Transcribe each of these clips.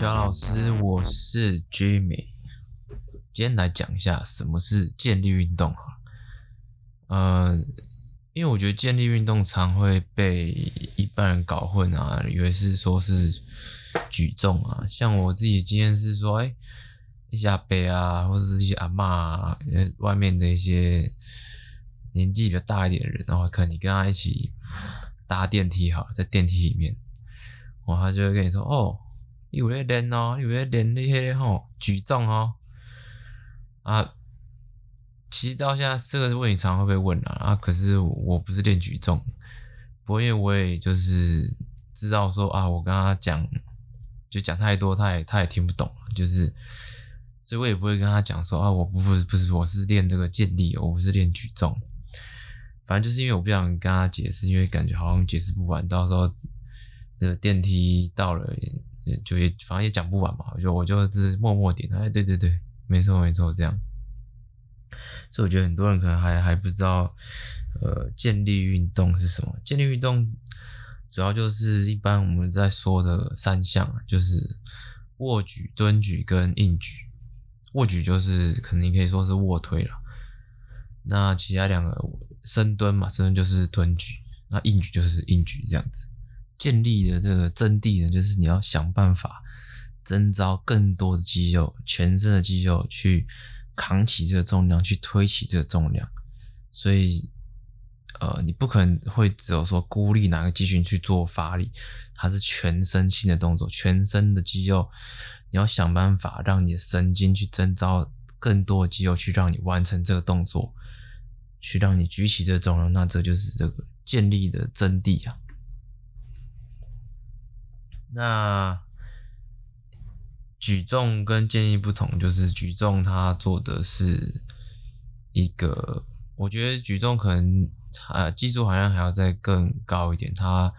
小老师，我是 Jimmy。今天来讲一下什么是健力运动。呃，因为我觉得健力运动常会被一般人搞混啊，以为是说是举重啊。像我自己的经验是说，哎，一些阿伯啊，或者是一些阿嬷啊，外面的一些年纪比较大一点的人，然后可能你跟他一起搭电梯哈，在电梯里面。然后，他就会跟你说：“哦，有在练哦，你有在练那些吼举重哦。”啊，其实到现在这个问题常常会被问啊，啊，可是我不是练举重，不过因为我也就是知道说啊，我跟他讲就讲太多，他也他也听不懂，就是，所以我也不会跟他讲说啊，我不不是不是我是练这个健力，我不是练举重，反正就是因为我不想跟他解释，因为感觉好像解释不完，到时候。这个电梯到了，就也反正也讲不完嘛，我就我就是默默点，哎，对对对，没错没错，这样。所以我觉得很多人可能还还不知道，呃，健力运动是什么？健力运动主要就是一般我们在说的三项，就是卧举、蹲举跟硬举。卧举就是肯定可以说是卧推了，那其他两个深蹲嘛，深蹲就是蹲举，那硬举就是硬举这样子。建立的这个真谛呢，就是你要想办法征召更多的肌肉，全身的肌肉去扛起这个重量，去推起这个重量。所以，呃，你不可能会只有说孤立哪个肌群去做发力，它是全身性的动作，全身的肌肉，你要想办法让你的神经去征召更多的肌肉去让你完成这个动作，去让你举起这个重量。那这就是这个建立的真谛啊。那举重跟健力不同，就是举重它做的是一个，我觉得举重可能呃技术含量还要再更高一点。它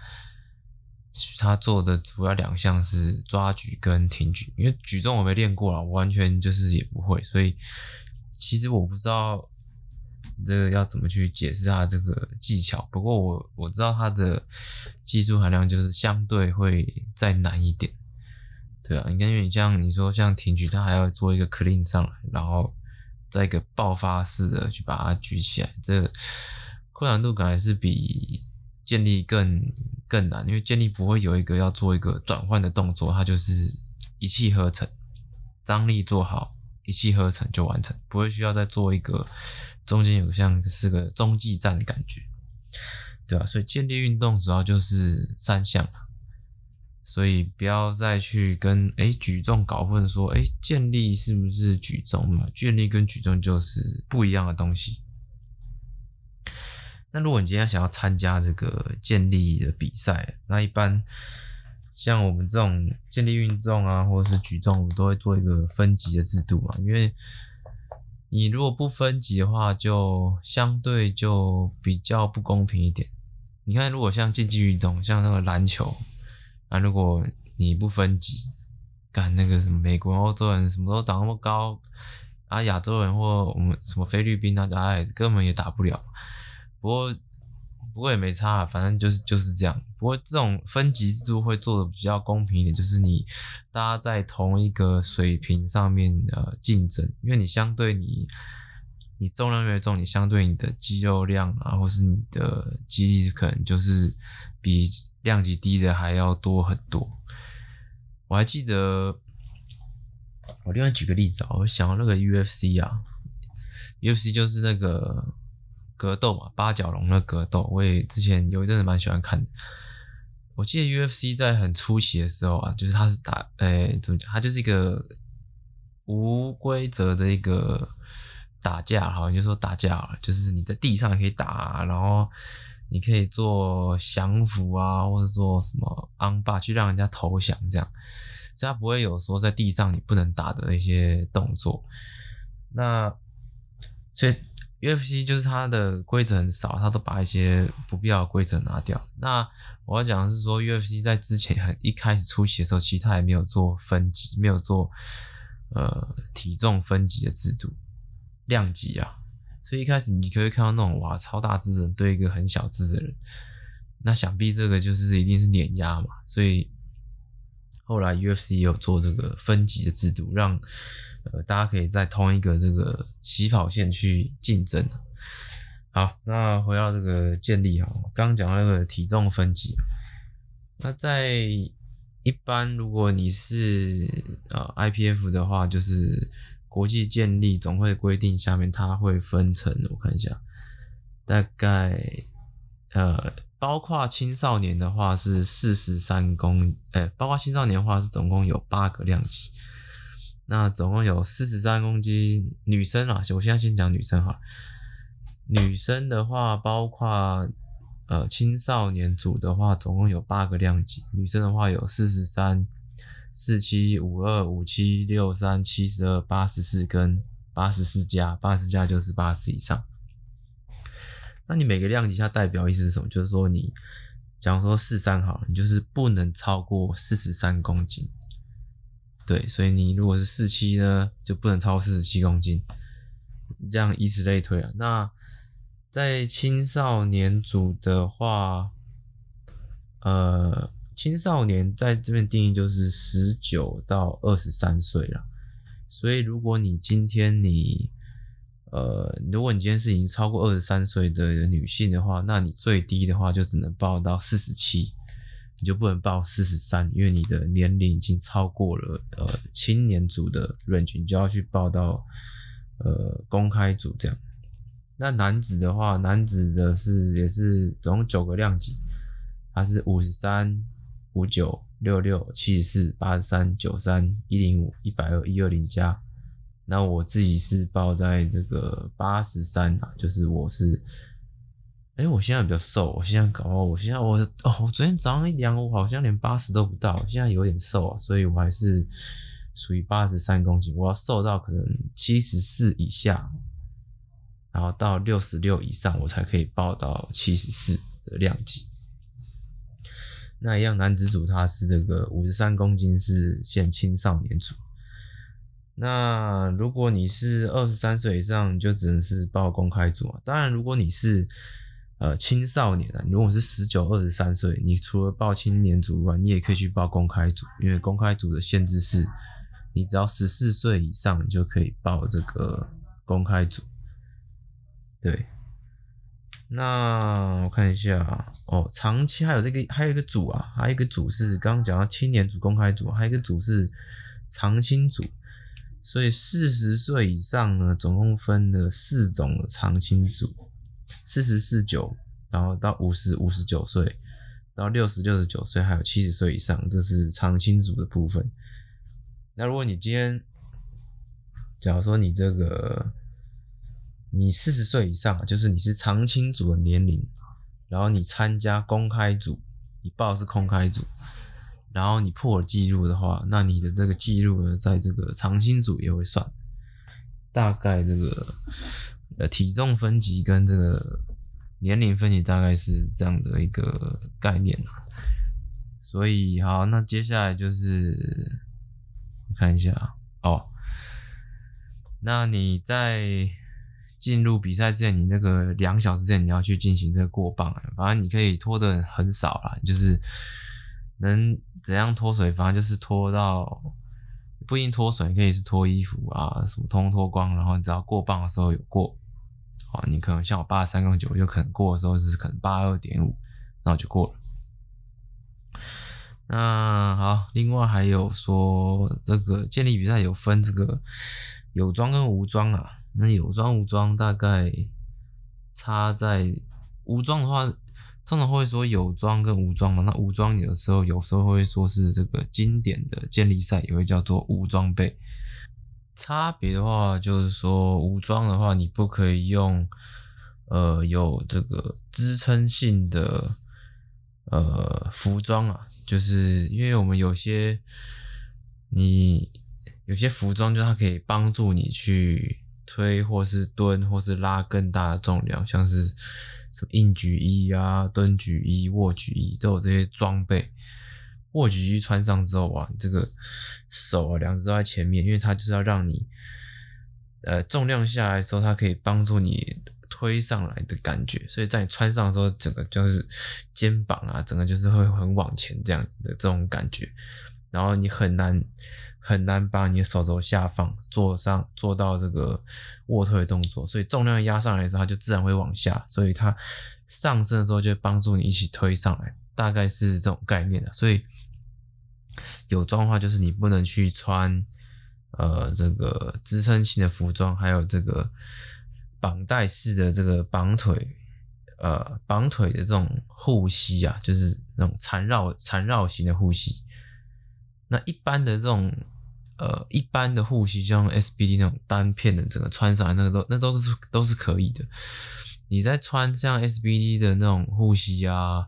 他做的主要两项是抓举跟挺举，因为举重我没练过啦，我完全就是也不会，所以其实我不知道。这个要怎么去解释它这个技巧？不过我我知道它的技术含量就是相对会再难一点，对啊，你看，因为你像你说像挺举，它还要做一个 clean 上来，然后再一个爆发式的去把它举起来，这个困难度感还是比建立更更难，因为建立不会有一个要做一个转换的动作，它就是一气呵成，张力做好，一气呵成就完成，不会需要再做一个。中间有像是个中继站的感觉，对吧？所以健力运动主要就是三项，所以不要再去跟诶举重搞混，说诶健力是不是举重嘛？健力跟举重就是不一样的东西。那如果你今天想要参加这个健力的比赛，那一般像我们这种健力运动啊，或者是举重，我们都会做一个分级的制度嘛，因为。你如果不分级的话，就相对就比较不公平一点。你看，如果像竞技运动，像那个篮球啊，如果你不分级，干那个什么美国、欧洲人什么都长那么高啊，亚洲人或我们什么菲律宾啊，哎，根本也打不了。不过。不过也没差，反正就是就是这样。不过这种分级制度会做的比较公平一点，就是你大家在同一个水平上面呃竞争，因为你相对你你重量越重，你相对你的肌肉量啊，或是你的肌力可能就是比量级低的还要多很多。我还记得，我另外举个例子啊，我想到那个 UFC 啊，UFC 就是那个。格斗嘛，八角笼的格斗，我也之前有一阵子蛮喜欢看的。我记得 UFC 在很初期的时候啊，就是它是打，诶、怎么讲？它就是一个无规则的一个打架，好像就说打架，就是你在地上可以打，然后你可以做降服啊，或者做什么 armbar 去让人家投降，这样，所以他不会有说在地上你不能打的一些动作。那所以。UFC 就是它的规则很少，它都把一些不必要的规则拿掉。那我要讲的是说，UFC 在之前很一开始初期的时候，其实它也没有做分级，没有做呃体重分级的制度，量级啊。所以一开始你就会看到那种哇超大只人对一个很小只的人，那想必这个就是一定是碾压嘛。所以后来 UFC 也有做这个分级的制度，让呃大家可以在同一个这个起跑线去竞争。好，那回到这个建立哈，刚刚讲到那个体重分级，那在一般如果你是呃 IPF 的话，就是国际健力总会规定下面，它会分成，我看一下，大概呃。包括青少年的话是四十三公，呃、包括青少年的话是总共有八个量级，那总共有四十三公斤。女生啊，我现在先讲女生哈。女生的话，包括呃青少年组的话，总共有八个量级。女生的话有四十三、四七、五二、五七、六三、七十二、八十四跟八十四加，八十加就是八十以上。那你每个量级下代表意思是什么？就是说你，假如说四三好了，你就是不能超过四十三公斤。对，所以你如果是四七呢，就不能超过四十七公斤。这样以此类推啊。那在青少年组的话，呃，青少年在这边定义就是十九到二十三岁了。所以如果你今天你呃，如果你今天是已经超过二十三岁的女性的话，那你最低的话就只能报到四十七，你就不能报四十三，因为你的年龄已经超过了呃青年组的 range，你就要去报到呃公开组这样。那男子的话，男子的是也是总共九个量级，它是五十三、五九、六六、七十四、八十三、九三、一零五、一百二、一二零加。那我自己是报在这个八十三啊，就是我是，哎、我现在比较瘦，我现在搞，我现在我哦，我昨天早上一量，我好像连八十都不到，现在有点瘦啊，所以我还是属于八十三公斤，我要瘦到可能七十四以下，然后到六十六以上，我才可以报到七十四的量级。那一样男子组他是这个五十三公斤，是限青少年组。那如果你是二十三岁以上，就只能是报公开组啊。当然，如果你是呃青少年啊，如果是十九、二十三岁，你除了报青年组外，你也可以去报公开组，因为公开组的限制是，你只要十四岁以上，你就可以报这个公开组。对，那我看一下哦，长期还有这个还有一个组啊，还有一个组是刚刚讲到青年组、公开组，还有一个组是长青组。所以四十岁以上呢，总共分了四种的长青组，四十四九，然后到五十五十九岁，到六十六十九岁，还有七十岁以上，这是长青组的部分。那如果你今天，假如说你这个，你四十岁以上，就是你是长青组的年龄，然后你参加公开组，你报是公开组。然后你破了记录的话，那你的这个记录呢，在这个长青组也会算。大概这个体重分级跟这个年龄分级大概是这样的一个概念。所以好，那接下来就是看一下哦。那你在进入比赛之前，你那个两小时之前你要去进行这个过磅，反正你可以拖的很少啦，就是。能怎样脱水？反正就是脱到不一定脱水，可以是脱衣服啊，什么通通脱光。然后你只要过磅的时候有过，啊，你可能像我八三杠九，就可能过的时候是可能八二点五，然后就过了。那好，另外还有说这个建立比赛有分这个有装跟无装啊。那有装无装大概差在无装的话。通常会说有装跟无装嘛，那无装有的时候有时候会说是这个经典的建立赛也会叫做无装备。差别的话就是说武装的话你不可以用呃有这个支撑性的呃服装啊，就是因为我们有些你有些服装就它可以帮助你去推或是蹲或是拉更大的重量，像是。什么硬举衣啊、蹲举衣、卧举衣都有这些装备。握举机穿上之后啊，这个手啊两只都在前面，因为它就是要让你呃重量下来的时候，它可以帮助你推上来的感觉。所以在你穿上的时候，整个就是肩膀啊，整个就是会很往前这样子的这种感觉。然后你很难很难把你的手肘下放，做上做到这个卧推的动作，所以重量压上来的时候，它就自然会往下，所以它上升的时候就帮助你一起推上来，大概是这种概念的。所以有装的话，就是你不能去穿呃这个支撑性的服装，还有这个绑带式的这个绑腿。呃，绑腿的这种护膝啊，就是那种缠绕缠绕型的护膝。那一般的这种呃，一般的护膝，像 SBD 那种单片的，整个穿上来那个都那都是都是可以的。你在穿像 SBD 的那种护膝啊，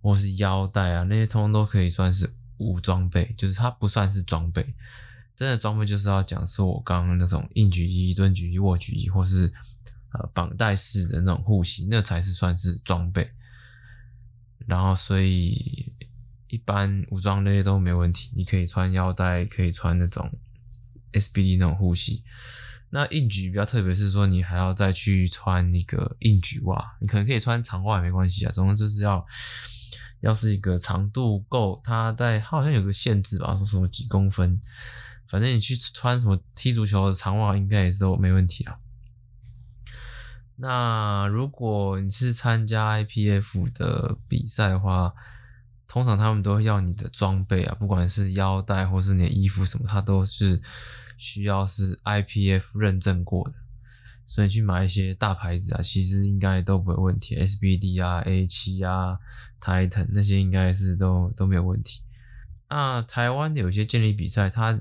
或是腰带啊，那些通通都可以算是无装备，就是它不算是装备。真的装备就是要讲说我刚刚那种硬举一、蹲举一、卧举一，或是。呃，绑带式的那种护膝，那才是算是装备。然后，所以一般武装类都没问题，你可以穿腰带，可以穿那种 SBD 那种护膝。那硬举比较特别，是说你还要再去穿那个硬举袜，你可能可以穿长袜也没关系啊。总之就是要，要是一个长度够，它在好像有个限制吧，说什么几公分，反正你去穿什么踢足球的长袜，应该也是都没问题啊。那如果你是参加 IPF 的比赛的话，通常他们都会要你的装备啊，不管是腰带或是你的衣服什么，它都是需要是 IPF 认证过的。所以去买一些大牌子啊，其实应该都不会问题，SBD 啊、A7 啊、Titan 那些应该是都都没有问题。那台湾的有些健力比赛，它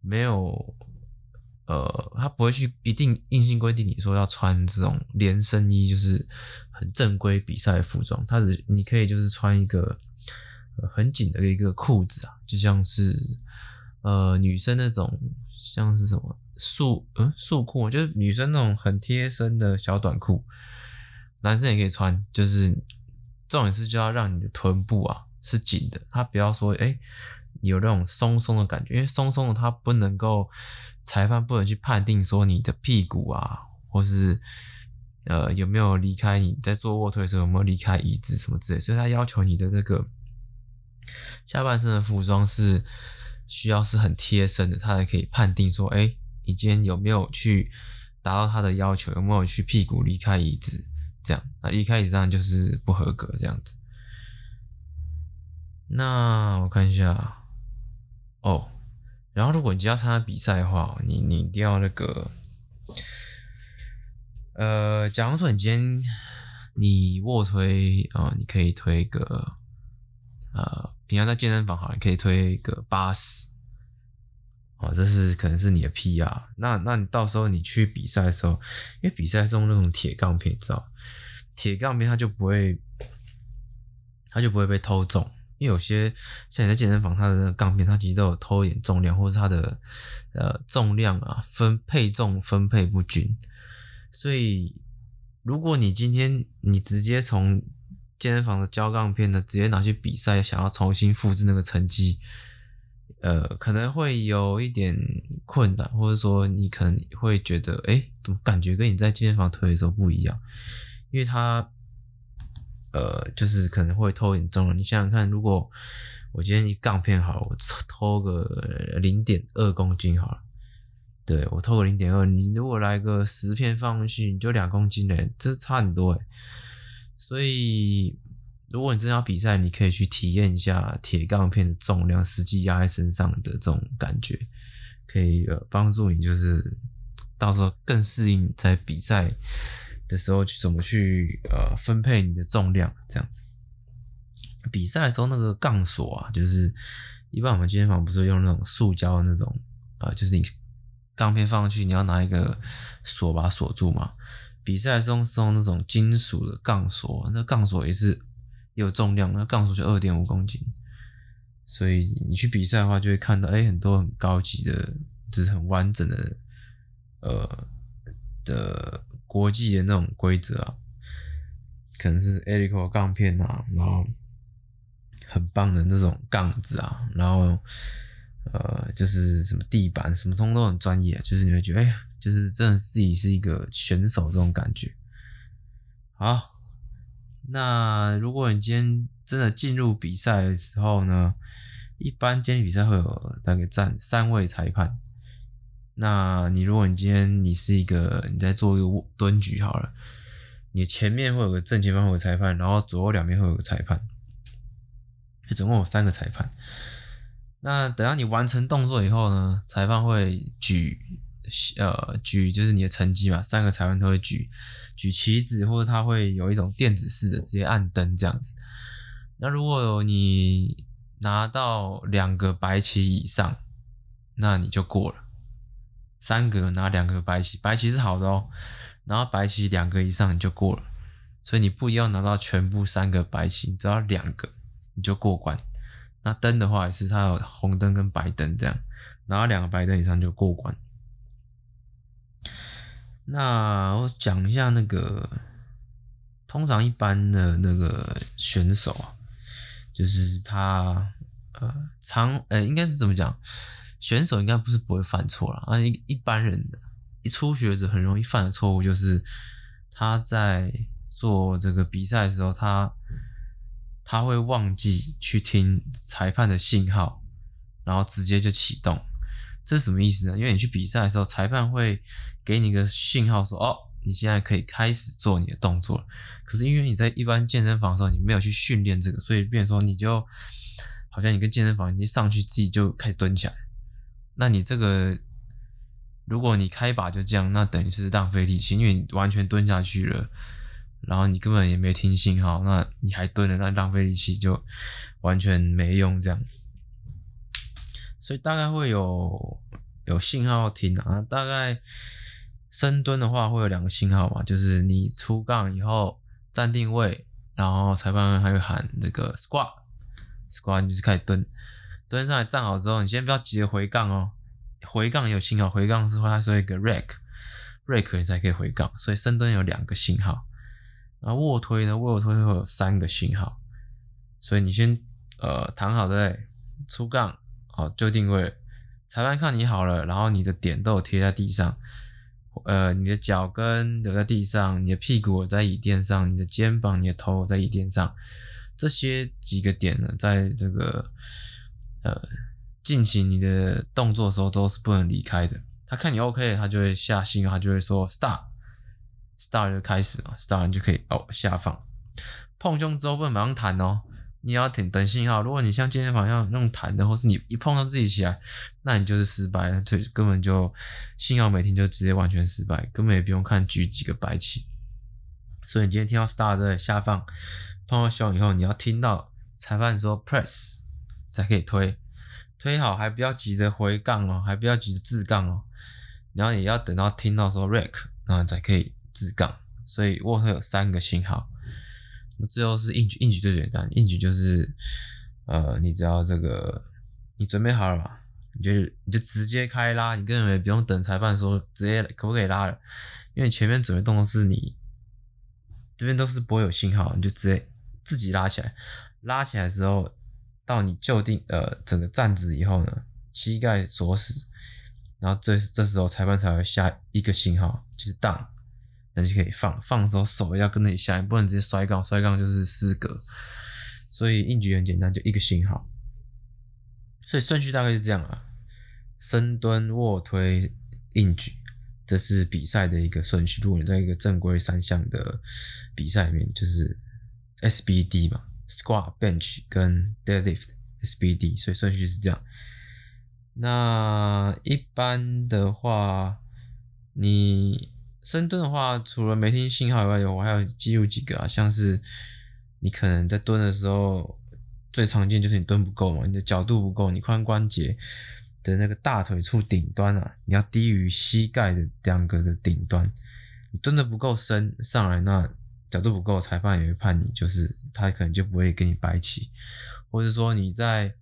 没有。呃，他不会去一定硬性规定你说要穿这种连身衣，就是很正规比赛服装。他只你可以就是穿一个很紧的一个裤子啊，就像是呃女生那种像是什么束嗯束裤，就是女生那种很贴身的小短裤，男生也可以穿。就是重点是就要让你的臀部啊是紧的，他不要说哎。诶有那种松松的感觉，因为松松的它不能够，裁判不能去判定说你的屁股啊，或是呃有没有离开你在做卧推的时候有没有离开椅子什么之类，所以他要求你的那个下半身的服装是需要是很贴身的，他才可以判定说，哎，你今天有没有去达到他的要求，有没有去屁股离开椅子，这样，那一开椅子上就是不合格这样子。那我看一下。哦，然后如果你要参加比赛的话，你你一定要那个，呃，假如说你今天你卧推啊、你可以推个，呃，平常在健身房好，你可以推个八十，哦，这是可能是你的 PR。那那你到时候你去比赛的时候，因为比赛是用那种铁杠片，知道，铁杠片它就不会，它就不会被偷重。因为有些像你在健身房，它的那个杠片，它其实都有偷一点重量，或者它的呃重量啊分配重分配不均，所以如果你今天你直接从健身房的胶杠片呢，直接拿去比赛，想要重新复制那个成绩，呃，可能会有一点困难，或者说你可能会觉得，哎，怎么感觉跟你在健身房推的时候不一样？因为它。呃，就是可能会偷一点重了。你想想看，如果我今天一杠片好了，我偷个零点二公斤好了，对，我偷个零点二，你如果来个十片放上去，你就两公斤嘞，这差很多诶。所以，如果你真的要比赛，你可以去体验一下铁杠片的重量实际压在身上的这种感觉，可以呃帮助你，就是到时候更适应在比赛。的时候去怎么去呃分配你的重量这样子？比赛的时候那个杠锁啊，就是一般我们健身房不是用那种塑胶的那种啊、呃，就是你杠片放上去，你要拿一个锁把它锁住嘛。比赛的时候是用那种金属的杠锁，那杠锁也是有重量，那杠数就二点五公斤。所以你去比赛的话，就会看到哎、很多很高级的，就是很完整的呃的。国际的那种规则啊，可能是 Elico 杠片啊，然后很棒的那种杠子啊，然后呃，就是什么地板什么通都很专业，就是你会觉得哎呀，就是真的自己是一个选手这种感觉。好，那如果你今天真的进入比赛的时候呢，一般健力比赛会有大概站三位裁判。那你如果你今天你是一个你在做一个蹲举好了，你前面会有个正前方会有裁判，然后左右两边会有个裁判，就总共有三个裁判。那等到你完成动作以后呢，裁判会举呃举就是你的成绩嘛，三个裁判都会举举旗子，或者他会有一种电子式的直接按灯这样子。那如果你拿到两个白旗以上，那你就过了。三个拿两个白旗，白旗是好的哦。然后白旗两个以上你就过了，所以你不一定要拿到全部三个白旗，只要两个你就过关。那灯的话也是，它有红灯跟白灯这样，拿到两个白灯以上就过关。那我讲一下那个，通常一般的那个选手啊，就是他呃常呃应该是怎么讲？选手应该不是不会犯错啦，啊一一般人的，一初学者很容易犯的错误就是他在做这个比赛的时候，他他会忘记去听裁判的信号，然后直接就启动，这是什么意思呢？因为你去比赛的时候，裁判会给你一个信号说，哦，你现在可以开始做你的动作了。可是因为你在一般健身房的时候，你没有去训练这个，所以变成说你就好像你跟健身房你一上去自己就开始蹲起来。那你这个，如果你开把就这样，那等于是浪费力气，因为你完全蹲下去了，然后你根本也没听信号，那你还蹲了，那浪费力气就完全没用这样。所以大概会有有信号要听啊，大概深蹲的话会有两个信号嘛，就是你出杠以后站定位，然后裁判还会喊那个 squat，squat 就是开始蹲。蹲上来站好之后，你先不要急着回杠哦。回杠有信号，回杠是会它说一个 rack，rack 你才可以回杠。所以深蹲有两个信号，然后卧推呢，卧推会有三个信号。所以你先呃躺好对不对？出杠好就定位，裁判看你好了，然后你的点都有贴在地上，呃你的脚跟留在地上，你的屁股在椅垫上，你的肩膀、你的头在椅垫上，这些几个点呢，在这个。呃，进行你的动作的时候都是不能离开的。他看你 OK，他就会下心，他就会说 start，start 就开始嘛，start 就可以哦下放。碰胸之后不能马上弹哦，你要等等信号。如果你像健身房一样那种弹的，或是你一碰到自己起来，那你就是失败了，就根本就信号每天就直接完全失败，根本也不用看举几个白旗。所以你今天听到 star 在下放，碰到胸以后，你要听到裁判说 press。才可以推，推好还不要急着回杠哦，还不要急着置杠哦，然后也要等到听到说 rack，然后才可以置杠。所以卧推有三个信号，那最后是硬举，硬举最简单，硬举就是呃，你只要这个你准备好了嘛，你就你就直接开拉，你根本不用等裁判说直接可不可以拉了，因为前面准备动作是你这边都是不会有信号，你就直接自己拉起来，拉起来的时候。到你就定呃整个站直以后呢，膝盖锁死，然后这这时候裁判才会下一个信号，就是 down，那就可以放。放的时候手要跟着你下，你不能直接摔杠，摔杠就是失格。所以硬举很简单，就一个信号。所以顺序大概是这样啊：深蹲、卧推、硬举，这是比赛的一个顺序。如果你在一个正规三项的比赛里面，就是 SBD 嘛。Squat、Bench 跟 Deadlift、SBD，所以顺序是这样。那一般的话，你深蹲的话，除了没听信号以外，我还有记录几个啊，像是你可能在蹲的时候，最常见就是你蹲不够嘛，你的角度不够，你髋关节的那个大腿处顶端啊，你要低于膝盖的两个的顶端，你蹲得不够深上来那。角度不够，裁判也会判你，就是他可能就不会给你摆起，或者说你在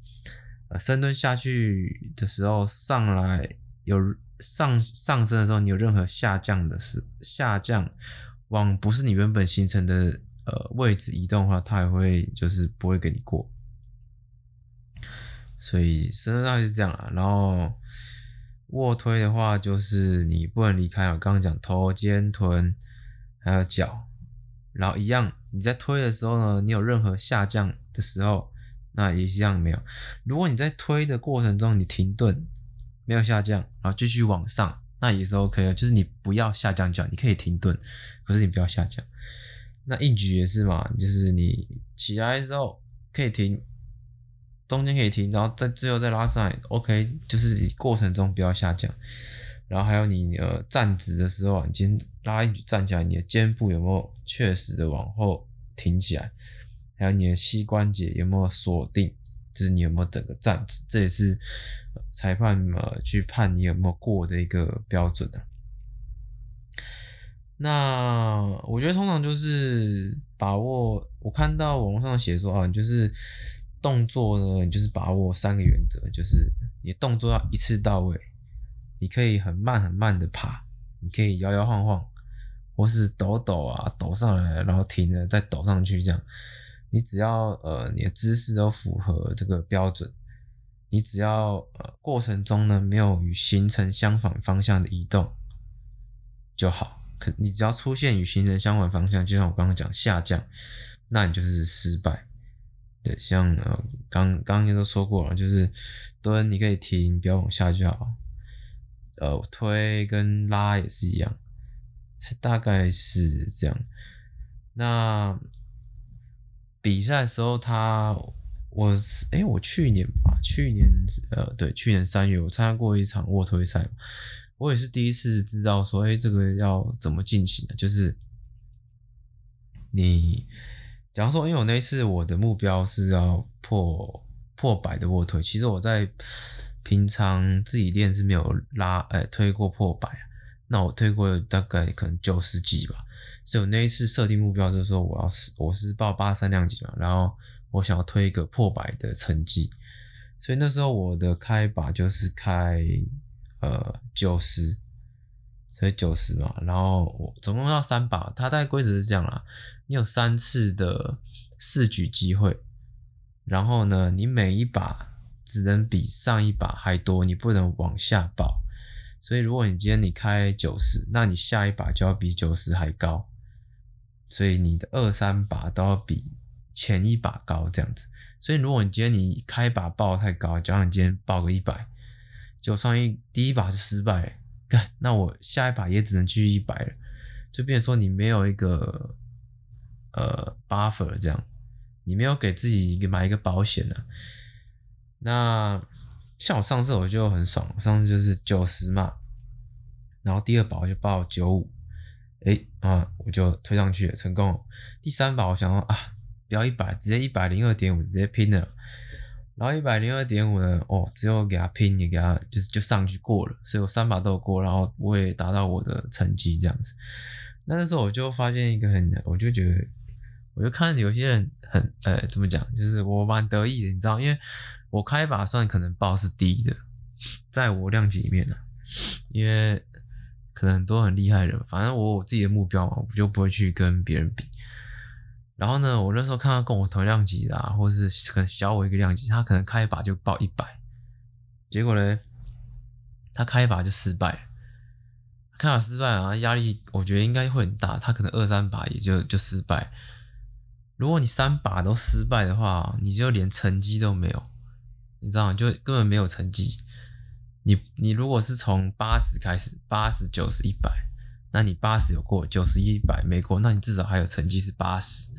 呃深蹲下去的时候上来有上上升的时候，你有任何下降的时下降往不是你原本形成的呃位置移动的话，它也会就是不会给你过。所以深蹲大概是这样啊，然后卧推的话就是你不能离开我刚刚讲头肩臀还有脚。然后一样，你在推的时候呢，你有任何下降的时候，那一样没有。如果你在推的过程中你停顿，没有下降，然后继续往上，那也是 OK 的。就是你不要下降脚，你可以停顿，可是你不要下降。那硬举也是嘛，就是你起来的时候可以停，中间可以停，然后在最后再拉上来，OK，就是你过程中不要下降。然后还有你呃站直的时候，你肩拉硬举站起来，你的肩部有没有确实的往后挺起来？还有你的膝关节有没有锁定？就是你有没有整个站直？这也是裁判呃去判你有没有过的一个标准啊。那我觉得通常就是把握，我看到网络上写说啊，你就是动作呢，你就是把握三个原则，就是你动作要一次到位。你可以很慢很慢的爬，你可以摇摇晃晃，或是抖抖啊，抖上来，然后停了再抖上去，这样。你只要呃你的姿势都符合这个标准，你只要呃过程中呢没有与行程相反方向的移动就好。可你只要出现与行程相反方向，就像我刚刚讲下降，那你就是失败。对，像呃刚刚刚都说过了，就是蹲你可以停，不要往下就好。呃，推跟拉也是一样，是大概是这样。那比赛的时候他，他我哎、我去年吧，去年呃，对，去年三月我参加过一场卧推赛，我也是第一次知道说，哎、这个要怎么进行的，就是你，假如说，因为我那一次我的目标是要破破百的卧推，其实我在。平常自己练是没有拉，呃、推过破百，那我推过大概可能九十几吧。所以我那一次设定目标就是说，我要是我是报八三量级嘛，然后我想要推一个破百的成绩。所以那时候我的开把就是开呃九十，所以九十嘛，然后我总共要三把。它大概规则是这样啦，你有三次的试举机会，然后呢，你每一把。只能比上一把还多，你不能往下报。所以如果你今天你开九十，那你下一把就要比九十还高。所以你的二三把都要比前一把高，这样子。所以如果你今天你开把报太高，假如你今天报个一百，就上一第一把是失败，那我下一把也只能继续一百了，就变说你没有一个呃 buffer 这样，你没有给自己一个买一个保险呢。那像我上次我就很爽，上次就是九十嘛，然后第二把我就报九五，诶啊，我就推上去，成功。第三把我想说啊，不要一百，直接一百零二点五直接拼了，然后一百零二点五呢，哦，只有给他拼，也给他就是就上去过了，所以我三把都过，然后我也达到我的成绩这样子。那那时候我就发现一个很，我就觉得，我就看有些人很呃怎么讲，就是我蛮得意的，你知道，因为。我开把算可能报是低的，在我量级里面呢，因为可能很多很厉害的人，反正我有自己的目标嘛，我就不会去跟别人比。然后呢，我那时候看到跟我同量级的啊，或是可能小我一个量级，他可能开一把就报一百，结果呢，他开一把就失败了，开把失败啊，压力我觉得应该会很大，他可能二三把也就就失败。如果你三把都失败的话，你就连成绩都没有。你知道吗？就根本没有成绩。你你如果是从八十开始，八十、九十、一百，那你八十有过，九十、一百没过，那你至少还有成绩是八十。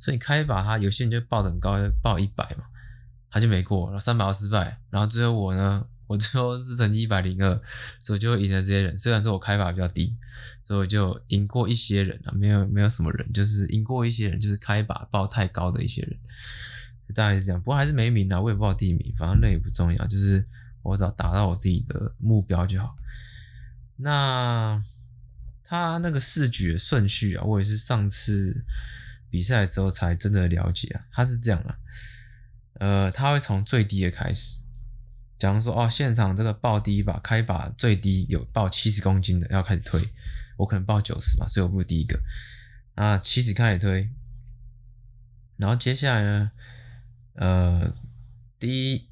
所以你开一把，他有些人就报的很高，报一百嘛，他就没过，然后三把失败，然后最后我呢，我最后是成绩一百零二，所以就赢了这些人。虽然说我开把比较低，所以我就赢过一些人啊，没有没有什么人，就是赢过一些人，就是开把报太高的一些人。大概是这样，不过还是没名啊，我也不知道第一名，反正那也不重要，就是我只要达到我自己的目标就好。那他那个试举的顺序啊，我也是上次比赛的时候才真的了解啊。他是这样啊，呃，他会从最低的开始，假如说哦，现场这个报第一把开把最低有报七十公斤的要开始推，我可能报九十嘛，所以我不是第一个啊，七十开始推，然后接下来呢？呃，第一，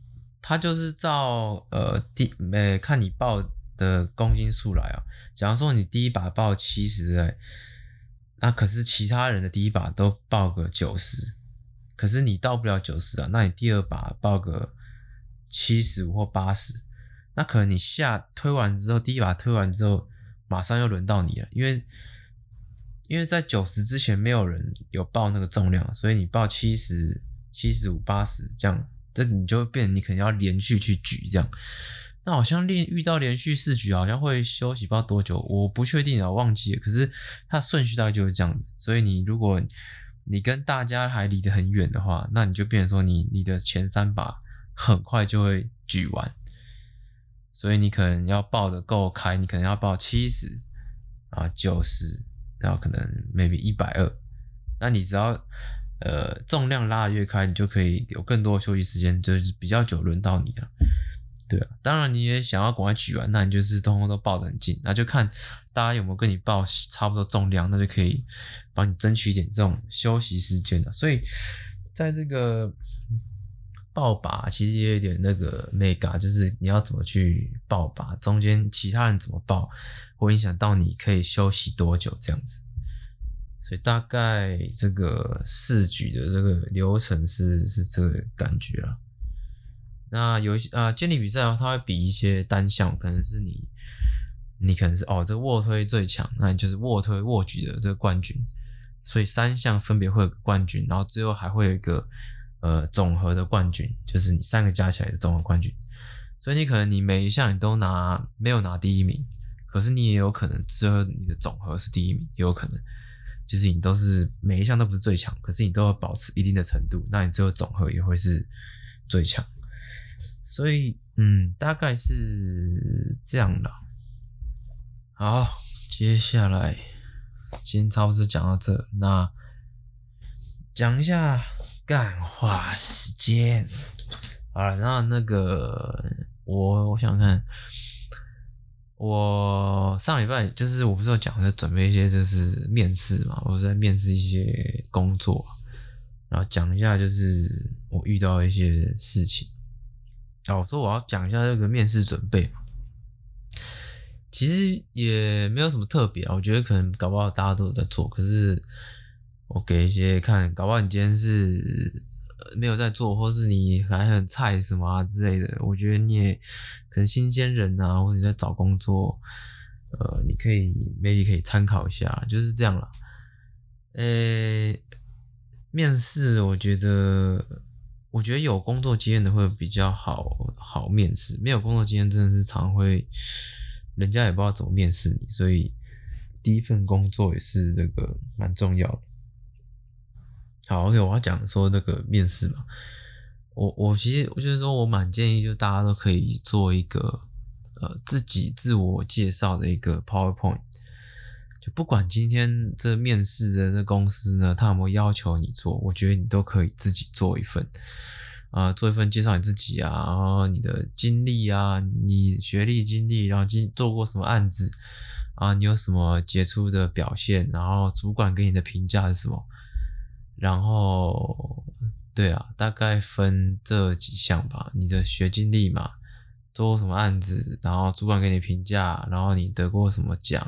他就是照呃第呃看你报的公斤数来啊。假如说你第一把报七十哎，那可是其他人的第一把都报个九十，可是你到不了九十啊，那你第二把报个七十五或八十，那可能你下推完之后，第一把推完之后，马上又轮到你了，因为因为在九十之前没有人有报那个重量，所以你报七十、七十五、八十这样，这你就会变，你可能要连续去举这样。那好像连遇到连续四局，好像会休息不知道多久，我不确定啊，我忘记了。可是它顺序大概就是这样子，所以你如果你跟大家还离得很远的话，那你就变成说你你的前三把很快就会举完，所以你可能要报得够开，你可能要报七十啊九十，然后可能 maybe 一百二，那你只要呃重量拉得越开，你就可以有更多的休息时间，就是比较久轮到你了。对啊，当然你也想要赶快举完，那你就是通通都抱得很近，那就看大家有没有跟你报差不多重量，那就可以帮你争取一点这种休息时间了。所以在这个报把其实也有点那个 mega，就是你要怎么去报把，中间其他人怎么报，会影响到你可以休息多久这样子。所以大概这个四局的这个流程是是这个感觉啊。那有一些啊，健力比赛的话，它会比一些单项，可能是你，你可能是哦，这卧推最强，那你就是卧推卧举的这个冠军，所以三项分别会有个冠军，然后最后还会有一个呃总和的冠军，就是你三个加起来的总和冠军。所以你可能你每一项你都拿没有拿第一名，可是你也有可能最后你的总和是第一名，也有可能就是你都是每一项都不是最强，可是你都要保持一定的程度，那你最后总和也会是最强。所以，嗯，大概是这样的。好，接下来今天差不多讲到这，那讲一下干话时间。好了，那那个我我想看，我上礼拜就是我不是有讲在准备一些就是面试嘛，我在面试一些工作，然后讲一下就是我遇到一些事情。哦，我说我要讲一下这个面试准备，其实也没有什么特别啊。我觉得可能搞不好大家都有在做，可是我给一些看，搞不好你今天是没有在做，或是你还很菜什么啊之类的。我觉得你也可能新鲜人啊，或者你在找工作，呃，你可以 maybe 可以参考一下，就是这样啦。呃，面试我觉得。我觉得有工作经验的会比较好好面试，没有工作经验真的是常会，人家也不知道怎么面试你，所以第一份工作也是这个蛮重要的。好，OK，我要讲说那个面试嘛，我我其实我觉得说我蛮建议，就大家都可以做一个呃自己自我介绍的一个 PowerPoint，就不管今天这面试的这公司呢，他有没有要求你做，我觉得你都可以自己做一份。啊，做一份介绍你自己啊，然后你的经历啊，你学历经历，然后经做过什么案子啊，你有什么杰出的表现，然后主管给你的评价是什么？然后，对啊，大概分这几项吧。你的学经历嘛，做什么案子，然后主管给你评价，然后你得过什么奖，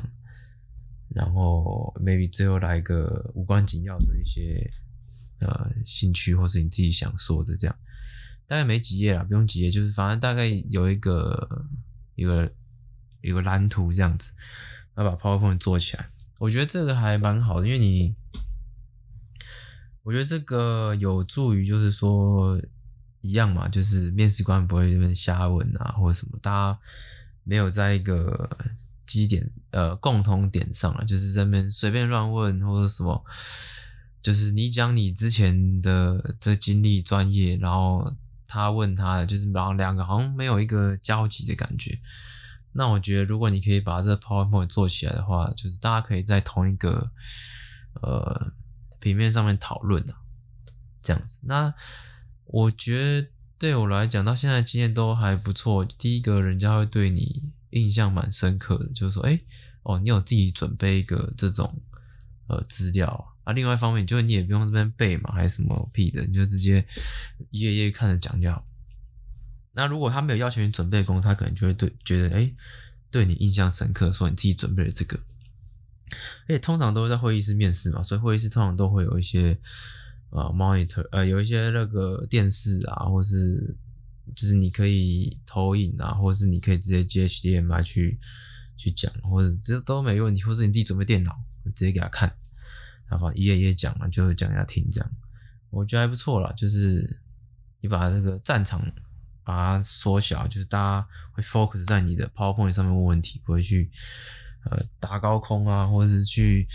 然后 maybe 最后来一个无关紧要的一些呃兴趣，或是你自己想说的这样。大概没几页啦，不用几页，就是反正大概有一个一个一个蓝图这样子，要把 PowerPoint 做起来。我觉得这个还蛮好的，因为你，我觉得这个有助于就是说一样嘛，就是面试官不会这边瞎问啊，或者什么，大家没有在一个基点呃共同点上了，就是这边随便乱问或者什么，就是你讲你之前的这经历专业，然后。他问他的就是，然后两个好像没有一个交集的感觉。那我觉得，如果你可以把这 PowerPoint 做起来的话，就是大家可以在同一个呃平面上面讨论啊，这样子。那我觉得对我来讲，到现在经验都还不错。第一个人家会对你印象蛮深刻的，就是说，哎，哦，你有自己准备一个这种呃资料。啊，另外一方面，就是你也不用这边背嘛，还是什么屁的，你就直接一页一页看着讲就好。那如果他没有要求你准备功，他可能就会对觉得，哎，对你印象深刻，说你自己准备了这个。而且通常都会在会议室面试嘛，所以会议室通常都会有一些呃 monitor，呃有一些那个电视啊，或是就是你可以投影啊，或是你可以直接接 HDMI 去去讲，或者这都没问题，或是你自己准备电脑直接给他看，然后一页一页讲了，就讲给他听这样，我觉得还不错啦，就是你把这个战场。把它缩小，就是大家会 focus 在你的 PowerPoint 上面问问题，不会去呃打高空啊，或者是去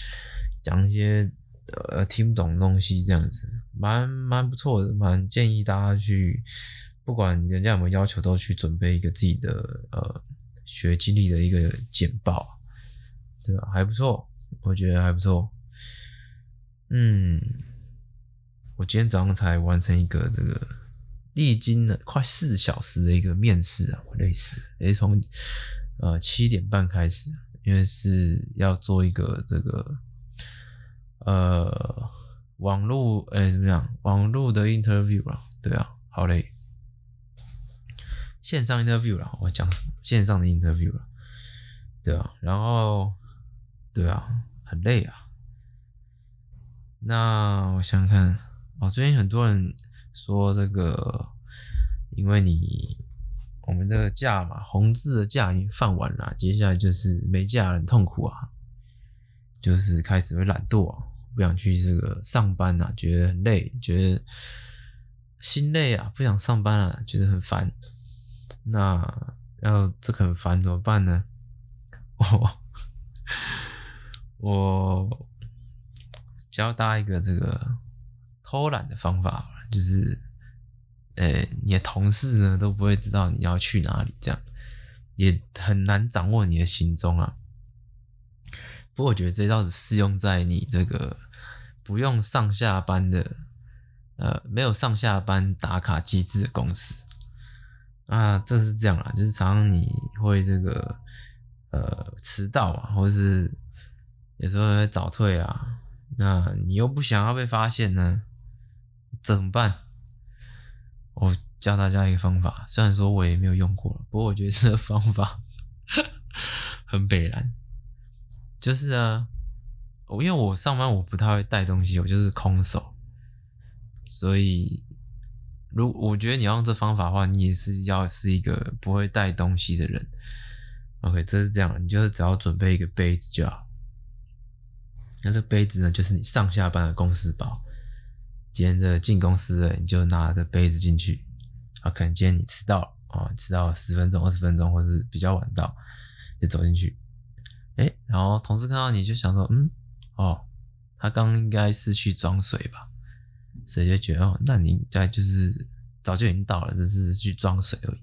讲一些呃听不懂的东西这样子，蛮蛮不错的，蛮建议大家去，不管人家有没有要求，都去准备一个自己的呃学经历的一个简报，对吧？还不错，我觉得还不错。嗯，我今天早上才完成一个这个。历经了快四小时的一个面试啊，类似也是从呃七点半开始，因为是要做一个这个呃网络哎、怎么样？网络的 interview 了，对啊，好累，线上 interview 啦，我讲什么？线上的 interview 啦，对啊，然后对啊，很累啊。那我想想看，哦，最近很多人。说这个，因为你我们这个假嘛，红字的假已经放完了，接下来就是没假很痛苦啊，就是开始会懒惰啊，不想去这个上班啊，觉得很累，觉得心累啊，不想上班啊，觉得很烦。那要这很烦怎么办呢？我我教大家一个这个偷懒的方法。就是，呃、你的同事呢都不会知道你要去哪里，这样也很难掌握你的行踪啊。不过我觉得这倒是适用在你这个不用上下班的，呃，没有上下班打卡机制的公司啊。这是这样啦，就是常常你会这个呃迟到啊，或者是有时候会早退啊，那你又不想要被发现呢？怎么办？我教大家一个方法，虽然说我也没有用过，不过我觉得这个方法 很北烂。就是啊，我因为我上班我不太会带东西，我就是空手，所以如我觉得你要用这方法的话，你也是要是一个不会带东西的人。OK，这是这样，你就是只要准备一个杯子就好。那这杯子呢，就是你上下班的公司包。今天这个进公司了，你就拿着杯子进去。啊，可能今天你迟到了啊，迟到十分钟、二十分钟，或是比较晚到，就走进去。哎，然后同事看到你就想说，嗯，哦，他刚应该是去装水吧？所以就觉得，哦，那你应该就是早就已经到了，只是去装水而已。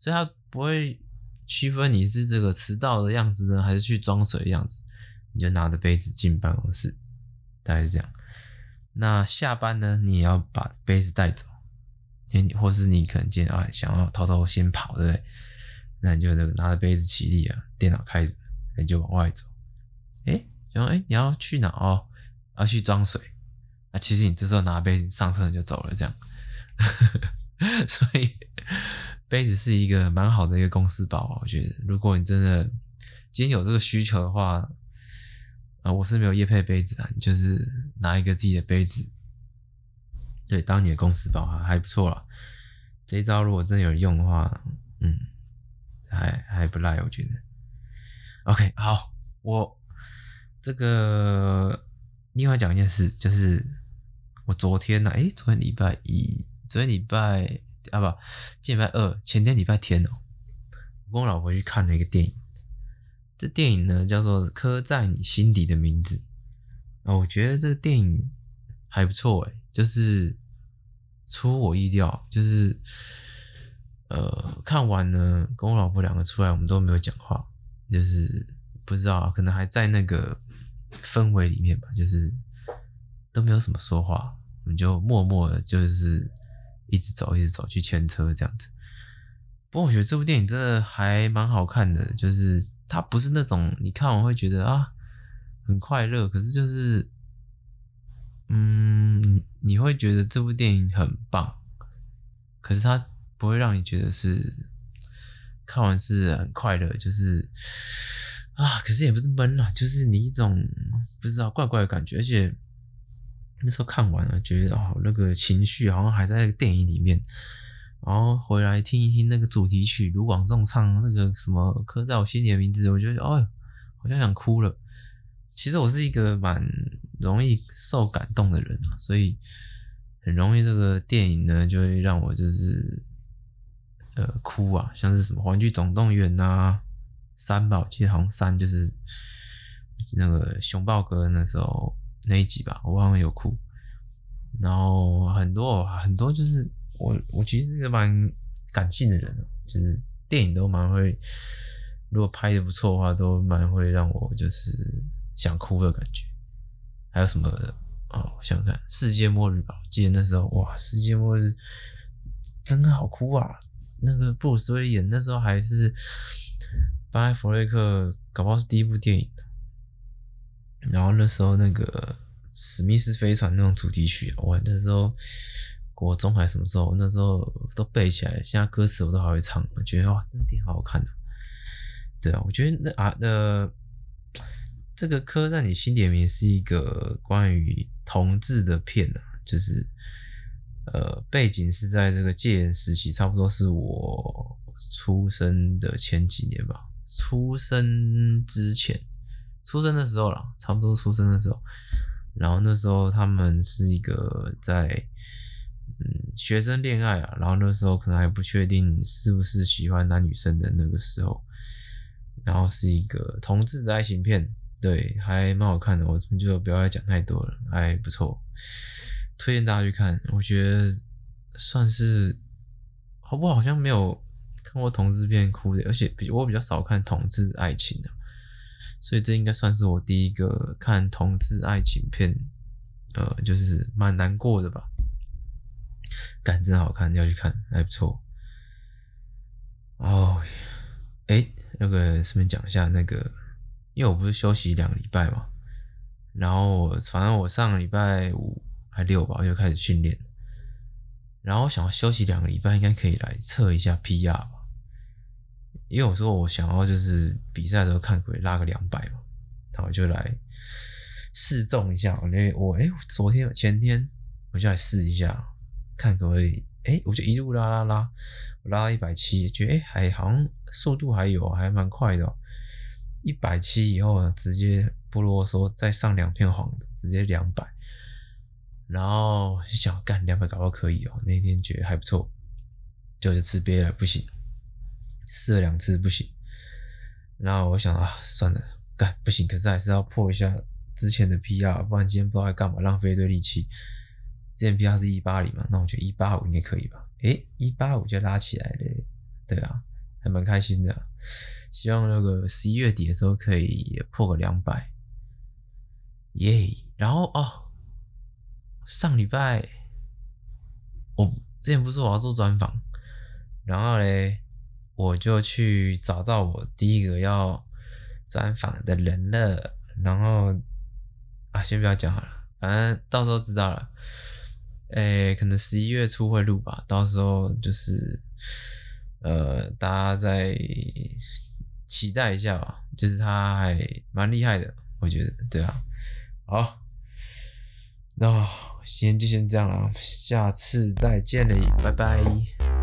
所以他不会区分你是这个迟到的样子呢，还是去装水的样子。你就拿着杯子进办公室，大概是这样。那下班呢，你也要把杯子带走，因为你或是你可能今天啊想要偷偷先跑，对不对？那你就拿着杯子起立啊，电脑开着，你就往外走。诶，然后诶，你要去哪哦？要去装水。那其实你这时候拿杯子上车你就走了，这样。所以杯子是一个蛮好的一个公司宝，我觉得。如果你真的今天有这个需求的话。啊，我是没有夜配杯子啊，你就是拿一个自己的杯子，对，当你的公司包还还不错啦。这一招如果真有人用的话，嗯，还还不赖，我觉得。OK，好，我这个另外讲一件事，就是我昨天呢，诶，昨天礼拜一，昨天礼拜啊不，今天礼拜二，前天礼拜天哦，我跟我老婆去看了一个电影。这电影呢叫做《刻在你心底的名字》啊，我觉得这个电影还不错诶，就是出我意料，就是呃看完呢，跟我老婆两个出来，我们都没有讲话，就是不知道可能还在那个氛围里面吧，就是都没有什么说话，我们就默默的，就是一直走，一直走去牵车这样子。不过我觉得这部电影真的还蛮好看的，就是。它不是那种你看完会觉得啊很快乐，可是就是嗯，你你会觉得这部电影很棒，可是它不会让你觉得是看完是很快乐，就是啊，可是也不是闷啦，就是你一种不知道怪怪的感觉，而且那时候看完了，觉得哦，那个情绪好像还在电影里面。然后回来听一听那个主题曲，卢广仲唱那个什么《刻在我心里的名字》，我觉得哦，好像想哭了。其实我是一个蛮容易受感动的人啊，所以很容易这个电影呢就会让我就是呃哭啊，像是什么《玩具总动员》呐，三宝》其实好像三就是那个熊抱哥那时候那一集吧，我好像有哭。然后很多很多就是。我我其实是个蛮感性的人，就是电影都蛮会，如果拍的不错的话，都蛮会让我就是想哭的感觉。还有什么哦？我想想看，世界末日吧。我记得那时候哇，世界末日真的好哭啊！那个布鲁斯威演那时候还是班艾佛列克，搞不好是第一部电影。然后那时候那个史密斯飞船那种主题曲，哇，那时候。国中还是什么时候？那时候都背起来，现在歌词我都还会唱。我觉得哇，真的挺好看的。对啊，我觉得那啊那这个刻在你心里面是一个关于同志的片啊，就是呃背景是在这个戒严时期，差不多是我出生的前几年吧，出生之前，出生的时候啦，差不多出生的时候。然后那时候他们是一个在。嗯，学生恋爱啊，然后那时候可能还不确定是不是喜欢男女生的那个时候，然后是一个同志的爱情片，对，还蛮好看的。我这边就不要再讲太多了，还不错，推荐大家去看。我觉得算是，好不好？好像没有看过同志片哭的，而且比我比较少看同志爱情的，所以这应该算是我第一个看同志爱情片，呃，就是蛮难过的吧。感真好看，要去看，还不错。哦，哎，那个顺便讲一下那个，因为我不是休息两个礼拜嘛，然后我反正我上个礼拜五还六吧，我就开始训练，然后我想要休息两个礼拜，应该可以来测一下 PR 吧，因为我说我想要就是比赛的时候看可以拉个两百嘛，然后就来试重一下。我那我哎，昨天前天我就来试一下。看可不可以？哎、我就一路拉拉拉，我拉到一百七，觉得哎、还好像速度还有，还蛮快的。一百七以后呢，直接不啰嗦，再上两片黄的，直接两百。然后就想干两百，搞到可以哦。那天觉得还不错，就是吃瘪了，不行，试了两次不行。然后我想啊，算了，干不行，可是还是要破一下之前的 PR，不然今天不知道还干嘛，浪费一堆力气。之前 PR 是一八零嘛，那我觉得一八五应该可以吧？诶，一八五就拉起来了，对啊，还蛮开心的。希望那个十一月底的时候可以破个两百，耶！然后哦，上礼拜我之前不是我要做专访，然后嘞，我就去找到我第一个要专访的人了。然后啊，先不要讲好了，反正到时候知道了。诶、可能十一月初会录吧，到时候就是，呃，大家再期待一下吧。就是他还蛮厉害的，我觉得，对啊。好，那今天就先这样了，下次再见了，拜拜。